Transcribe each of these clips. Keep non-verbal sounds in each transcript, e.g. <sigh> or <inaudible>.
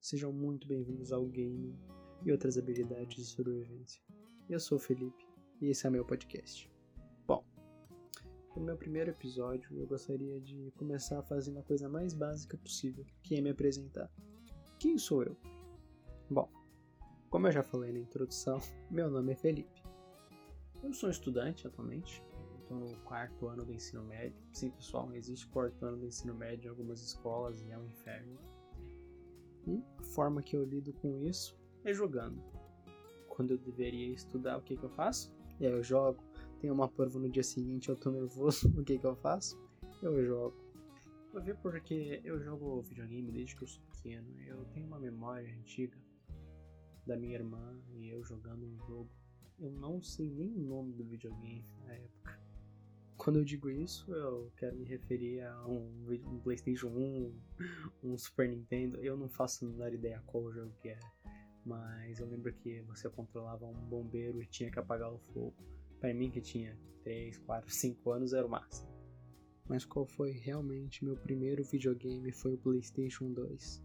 Sejam muito bem-vindos ao game e outras habilidades de sobrevivência. Eu sou o Felipe e esse é meu podcast. Bom, no meu primeiro episódio eu gostaria de começar fazendo a coisa mais básica possível, que é me apresentar. Quem sou eu? Bom, como eu já falei na introdução, <laughs> meu nome é Felipe. Eu sou estudante atualmente, estou no quarto ano do ensino médio. Sim, pessoal, existe quarto ano do ensino médio em algumas escolas e é um inferno e a forma que eu lido com isso é jogando. Quando eu deveria estudar, o que, que eu faço? Eu jogo. Tem uma prova no dia seguinte, eu tô nervoso, <laughs> o que, que eu faço? Eu jogo. Vou ver porque eu jogo videogame desde que eu sou pequeno. Eu tenho uma memória antiga da minha irmã e eu jogando um jogo. Eu não sei nem o nome do videogame na época. Quando eu digo isso, eu quero me referir a um, um PlayStation 1, um Super Nintendo. Eu não faço a menor ideia qual jogo que era. Mas eu lembro que você controlava um bombeiro e tinha que apagar o fogo. Para mim, que tinha 3, 4, 5 anos, era o máximo. Mas qual foi realmente meu primeiro videogame foi o PlayStation 2,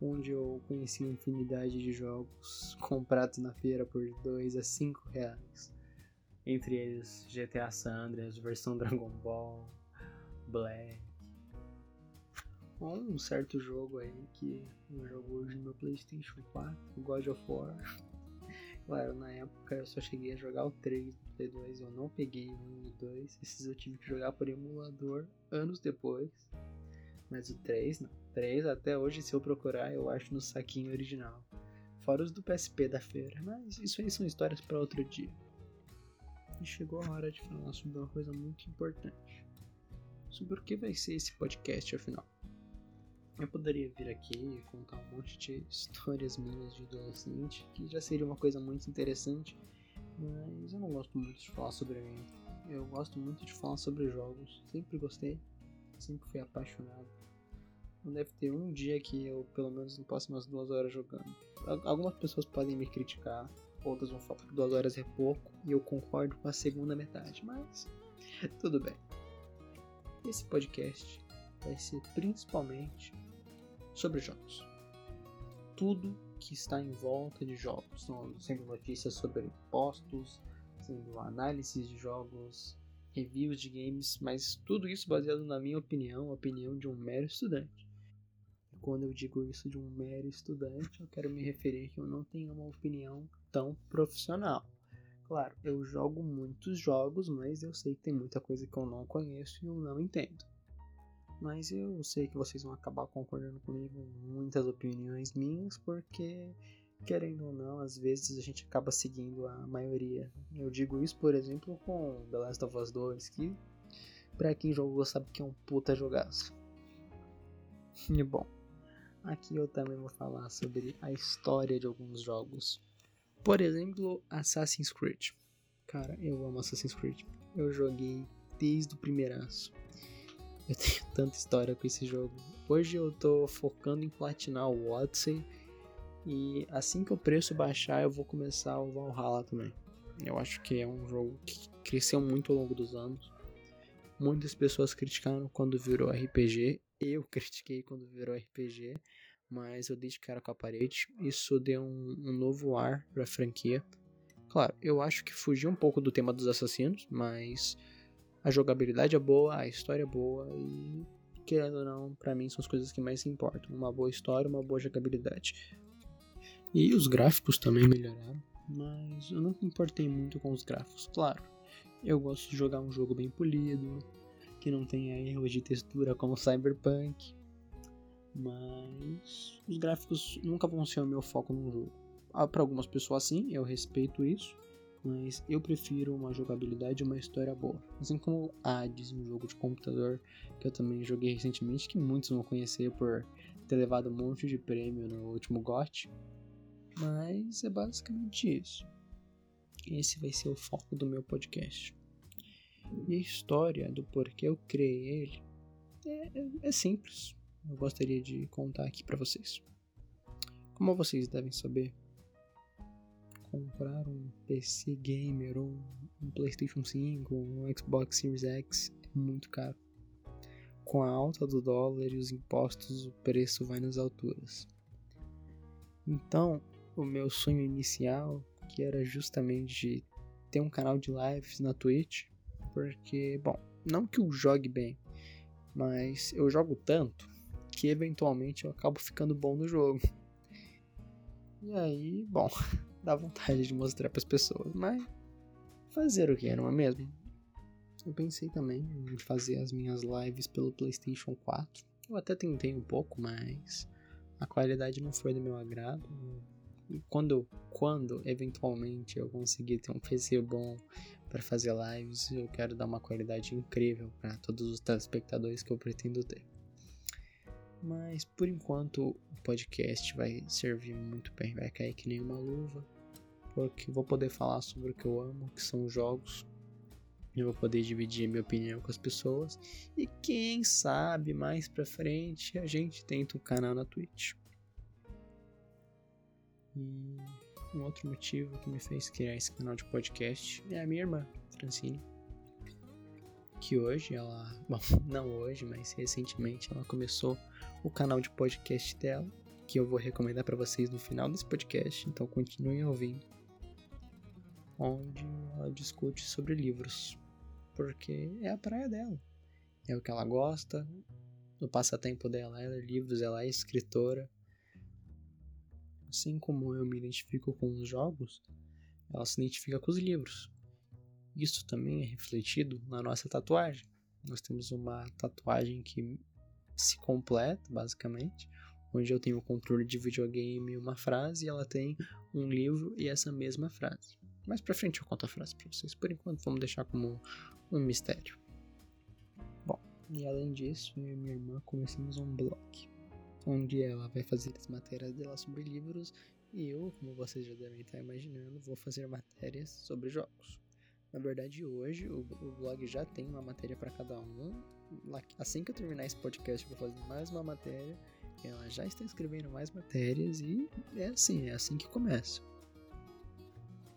onde eu conheci infinidade de jogos <laughs> comprados na feira por 2 a 5 reais entre eles GTA San Andreas, versão <laughs> Dragon Ball, Black. Ou um certo jogo aí que eu jogo hoje no meu PlayStation 4, God of War. <laughs> Claro, na época eu só cheguei a jogar o 3 do Play 2, eu não peguei o 1 e o 2. Esses eu tive que jogar por emulador anos depois. Mas o 3 não. 3 até hoje, se eu procurar, eu acho no saquinho original. Fora os do PSP da feira. Mas isso aí são histórias para outro dia e chegou a hora de falar sobre uma coisa muito importante. Sobre o que vai ser esse podcast afinal. Eu poderia vir aqui e contar um monte de <laughs> histórias minhas de adolescente, que já seria uma coisa muito interessante, mas eu não gosto muito de falar sobre mim. Eu gosto muito de falar sobre jogos, sempre gostei, sempre fui apaixonado. Não deve ter um dia que eu pelo menos não passe umas duas horas jogando. Algumas pessoas podem me criticar, outras vão falar que duas horas é pouco, e eu concordo com a segunda metade, mas tudo bem. Esse podcast vai ser principalmente sobre jogos. Tudo que está em volta de jogos, sendo notícias sobre postos, sendo análises de jogos, reviews de games, mas tudo isso baseado na minha opinião, a opinião de um mero estudante quando eu digo isso de um mero estudante, eu quero me referir que eu não tenho uma opinião tão profissional. Claro, eu jogo muitos jogos, mas eu sei que tem muita coisa que eu não conheço e eu não entendo. Mas eu sei que vocês vão acabar concordando comigo muitas opiniões minhas, porque, querendo ou não, às vezes a gente acaba seguindo a maioria. Eu digo isso, por exemplo, com The Last of Us 2, que pra quem jogou sabe que é um puta jogaço. E bom, Aqui eu também vou falar sobre a história de alguns jogos. Por exemplo, Assassin's Creed. Cara, eu amo Assassin's Creed. Eu joguei desde o primeiraço. Eu <laughs> tenho tanta história com esse jogo. Hoje eu tô focando em platinar o Odyssey. E assim que o preço baixar, eu vou começar o Valhalla também. Eu acho que é um jogo que cresceu muito ao longo dos anos. Muitas pessoas criticaram quando virou RPG eu <laughs> critiquei quando virou RPG, mas eu dei de cara com a parede. Isso deu um, um novo ar pra franquia. Claro, eu acho que fugiu um pouco do tema dos assassinos, mas a jogabilidade é boa, a história é boa e, querendo ou não, para mim são as coisas que mais importam. Uma boa história, uma boa jogabilidade. E os gráficos também melhoraram, mas eu não me importei muito com os gráficos. Claro, eu gosto de jogar um jogo bem polido, que não tenha erros de textura como Cyberpunk. Mas os gráficos nunca vão ser o meu foco no jogo. Ah, Para algumas pessoas sim, eu respeito isso, mas eu prefiro uma jogabilidade e uma história boa. Assim como Hades, um jogo de computador que eu também joguei recentemente, que muitos vão conhecer por ter levado um monte de prêmio no último GOT. Mas é basicamente isso. Esse vai ser o foco do meu podcast. E a história do porquê eu criei ele é, é, é simples. Eu gostaria de contar aqui para vocês. Como vocês devem saber, comprar um PC gamer ou um PlayStation 5 ou um Xbox Series X é muito caro. Com a alta do dólar e os impostos, o preço vai nas alturas. Então, o meu sonho inicial, que era justamente ter um canal de lives na Twitch, porque, bom, não que eu jogue bem, mas eu jogo tanto que eventualmente eu acabo ficando bom no jogo. E aí, bom, <laughs> dá vontade de mostrar para as pessoas, mas fazer o que, não é mesmo? Eu pensei também em fazer as minhas lives pelo PlayStation 4. Eu até tentei um pouco, mas a qualidade não foi do meu agrado. E quando, quando eventualmente eu conseguir ter um PC bom para fazer lives, eu quero dar uma qualidade incrível para todos os telespectadores que eu pretendo ter. Mas por enquanto o podcast vai servir muito bem, vai cair que nem uma luva, porque vou poder falar sobre o que eu amo, que são jogos. Eu vou poder dividir minha opinião com as pessoas e quem sabe mais pra frente a gente tenta um canal na Twitch. E um outro motivo que me fez criar esse canal de podcast é a minha irmã, Francine. Que hoje ela. <laughs> Bom, não hoje, mas recentemente ela começou o canal de podcast dela, que eu vou recomendar para vocês no final desse podcast, então continuem ouvindo. Onde ela discute sobre livros, porque é a praia dela. É o que ela gosta, no passatempo dela, ela é livros, ela é escritora Assim como eu me identifico com os jogos, ela se identifica com os livros. Isso também é refletido na nossa tatuagem. Nós temos uma tatuagem que se completa, basicamente, onde eu tenho o controle de videogame e uma frase, e ela tem um livro e essa mesma frase. Mais pra frente eu conto a frase pra vocês. Por enquanto, vamos deixar como um mistério. Bom, e além disso, eu e minha irmã começamos um blog onde ela vai fazer as matérias dela sobre livros e eu, como vocês já devem estar imaginando, vou fazer matérias sobre jogos. Na verdade, hoje o, o blog já tem uma matéria para cada um. Assim que eu terminar esse podcast, eu vou fazer mais uma matéria. Ela já está escrevendo mais matérias e é assim, é assim que começa.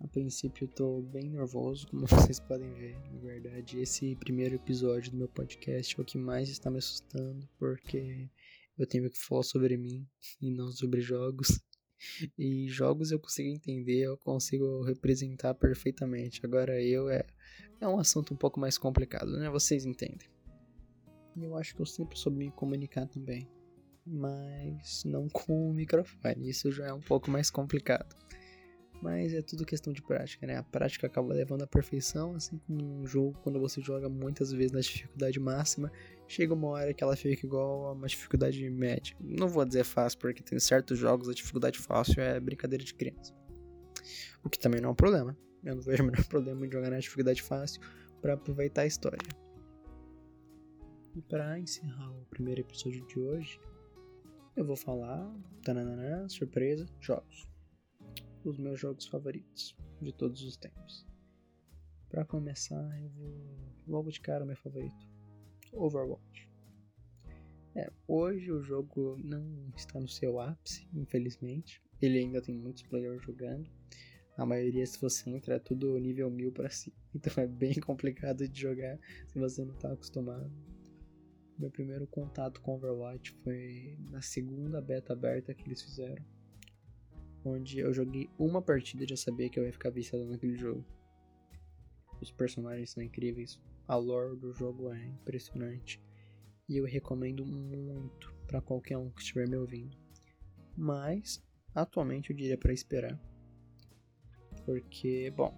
A princípio eu tô bem nervoso, como <laughs> vocês podem ver. Na verdade, esse primeiro episódio do meu podcast é o que mais está me assustando, porque eu tenho que falar sobre mim e não sobre jogos. E jogos eu consigo entender, eu consigo representar perfeitamente. Agora eu é, é um assunto um pouco mais complicado, né? Vocês entendem. Eu acho que eu sempre soube me comunicar também. Mas não com o microfone. Isso já é um pouco mais complicado. Mas é tudo questão de prática, né? A prática acaba levando à perfeição, assim como um jogo, quando você joga muitas vezes na dificuldade máxima, chega uma hora que ela fica igual a uma dificuldade média. Não vou dizer fácil, porque tem certos jogos a dificuldade fácil é brincadeira de criança. O que também não é um problema. Eu não <laughs> vejo o menor problema em jogar na dificuldade fácil para aproveitar a história. E para encerrar o primeiro episódio de hoje, eu vou falar, tananana, surpresa, jogos os meus jogos favoritos de todos os tempos. Para começar, eu vou logo de cara o meu favorito, Overwatch. É, hoje o jogo não está no seu ápice, infelizmente. Ele ainda tem muitos players jogando. A maioria, se você entra, é tudo nível 1000 para cima. <laughs> Então é bem complicado de jogar se você não está acostumado. Meu primeiro contato com Overwatch foi na segunda beta aberta que eles fizeram onde eu joguei uma partida e já sabia que eu ia ficar viciado naquele jogo. Os personagens são incríveis, a lore do jogo é impressionante e eu recomendo muito para qualquer um que estiver me ouvindo. Mas atualmente eu diria para esperar, porque bom,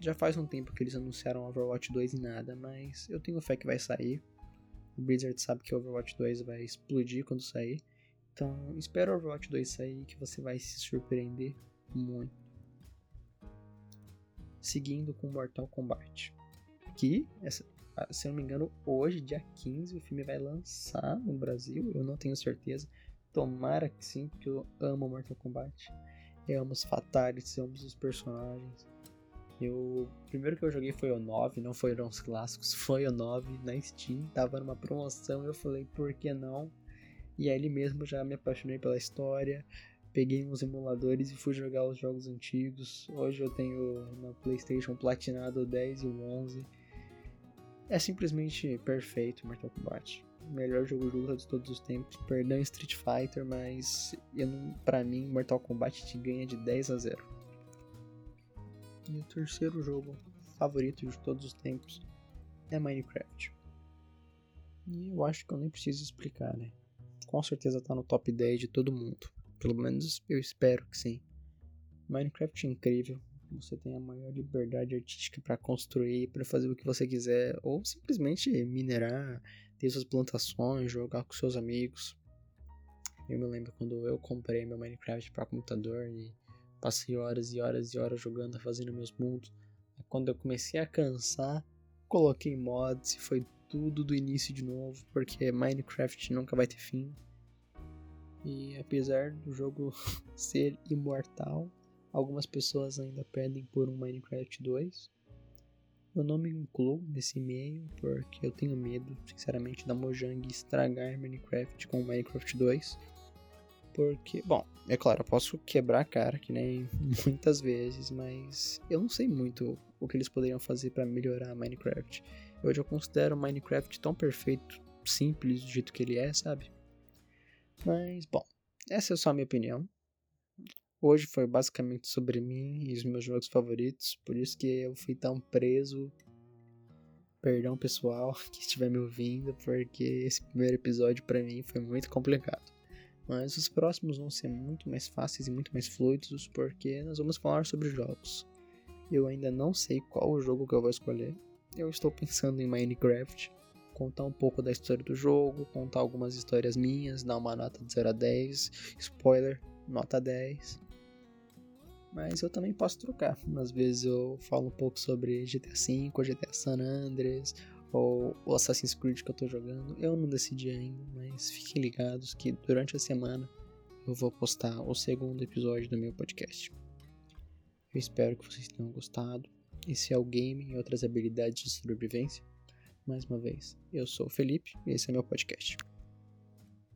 já faz um tempo que eles anunciaram Overwatch 2 e nada, mas eu tenho fé que vai sair. O Blizzard sabe que Overwatch 2 vai explodir quando sair. Então, espera o Overwatch 2 sair que você vai se surpreender muito. Seguindo com Mortal Kombat. Que, se eu não me engano, hoje, dia 15, o filme vai lançar no Brasil. Eu não tenho certeza. Tomara que sim, porque eu amo Mortal Kombat. Eu amo os fatalities, eu amo os personagens. Eu, o primeiro que eu joguei foi o 9, não foram os clássicos, <laughs> foi o 9 na Steam, tava numa promoção, eu falei, por que não? E ali mesmo já me apaixonei pela história. Peguei uns emuladores e fui jogar os jogos antigos. Hoje eu tenho na PlayStation platinado o 10 e o 11. É simplesmente perfeito Mortal Kombat. melhor jogo de luta de todos os tempos. Perdão Street Fighter, mas não, pra mim Mortal Kombat te ganha de 10 a 0. E o terceiro jogo favorito de todos os tempos é Minecraft. E eu acho que eu nem preciso explicar, né? Com certeza tá no top 10 de todo mundo. Pelo menos eu espero que sim. Minecraft é incrível. Você tem a maior liberdade artística para construir, para fazer o que você quiser, ou simplesmente minerar, ter suas plantações, jogar com seus amigos. Eu me lembro quando eu comprei meu Minecraft para computador e passei horas e horas e horas jogando, fazendo meus mundos. Quando eu comecei a cansar, coloquei mods e foi tudo do início de novo, porque Minecraft nunca vai ter fim. E apesar do jogo <laughs> ser imortal, algumas pessoas ainda pedem por um Minecraft 2. Eu não me incluo nesse meio porque eu tenho medo, sinceramente, da Mojang estragar Minecraft com Minecraft 2. Porque, bom, é claro, eu posso quebrar a cara, que nem <laughs> muitas vezes, mas eu não sei muito o que eles poderiam fazer para melhorar Minecraft. Hoje eu considero Minecraft tão perfeito, simples do jeito que ele é, sabe? Mas, bom, essa é só a minha opinião. Hoje foi basicamente sobre mim e os meus jogos favoritos, por isso que eu fui tão preso. Perdão, pessoal, <laughs> que estiver me ouvindo, porque esse primeiro episódio para mim foi muito complicado. Mas os próximos vão ser muito mais fáceis e muito mais fluidos, porque nós vamos falar sobre jogos. Eu ainda não sei qual o jogo que eu vou escolher. Eu estou pensando em Minecraft, contar um pouco da história do jogo, contar algumas histórias minhas, dar uma nota de 0 a 10. Spoiler, nota 10. Mas eu também posso trocar. Às vezes eu falo um pouco sobre GTA V, GTA San Andreas, ou o Assassin's Creed que eu tô jogando. Eu não decidi ainda, mas fiquem ligados que durante a semana eu vou postar o segundo episódio do meu podcast. Eu espero que vocês tenham gostado. Esse é o game e outras habilidades de sobrevivência. Mais uma vez, eu sou o Felipe e esse é meu podcast.